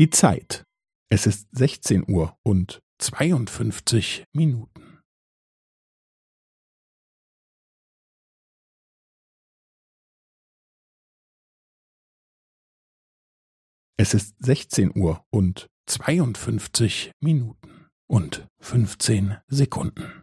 Die Zeit. Es ist 16 Uhr und 52 Minuten. Es ist 16 Uhr und 52 Minuten und 15 Sekunden.